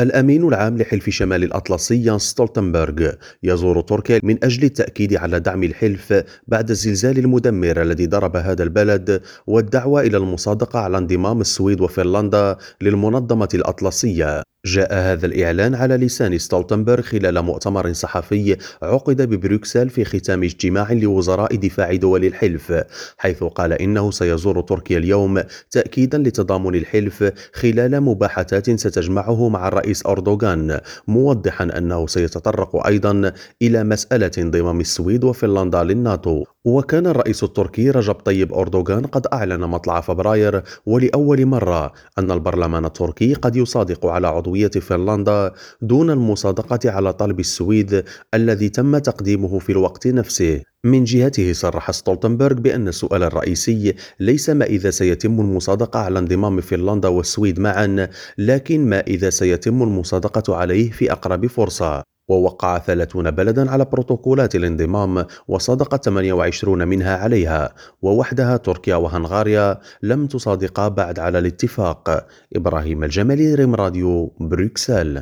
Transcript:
الأمين العام لحلف شمال الأطلسي ستولتنبرغ يزور تركيا من أجل التأكيد على دعم الحلف بعد الزلزال المدمر الذي ضرب هذا البلد والدعوة إلى المصادقة على انضمام السويد وفنلندا للمنظمة الأطلسية. جاء هذا الإعلان على لسان ستولتنبرغ خلال مؤتمر صحفي عقد ببروكسل في ختام اجتماع لوزراء دفاع دول الحلف حيث قال إنه سيزور تركيا اليوم تأكيدا لتضامن الحلف خلال مباحثات ستجمعه مع الرئيس أردوغان موضحا أنه سيتطرق أيضا إلى مسألة انضمام السويد وفنلندا للناتو. وكان الرئيس التركي رجب طيب أردوغان قد أعلن مطلع فبراير ولأول مرة أن البرلمان التركي قد يصادق على عضوية فنلندا دون المصادقة على طلب السويد الذي تم تقديمه في الوقت نفسه. من جهته صرح ستولتنبرغ بأن السؤال الرئيسي ليس ما إذا سيتم المصادقة على انضمام فنلندا والسويد معا لكن ما إذا سيتم المصادقة عليه في أقرب فرصة. ووقع 30 بلدا على بروتوكولات الانضمام وصادق 28 منها عليها ووحدها تركيا وهنغاريا لم تصادقا بعد على الاتفاق. إبراهيم الجمالي ريم راديو بروكسل.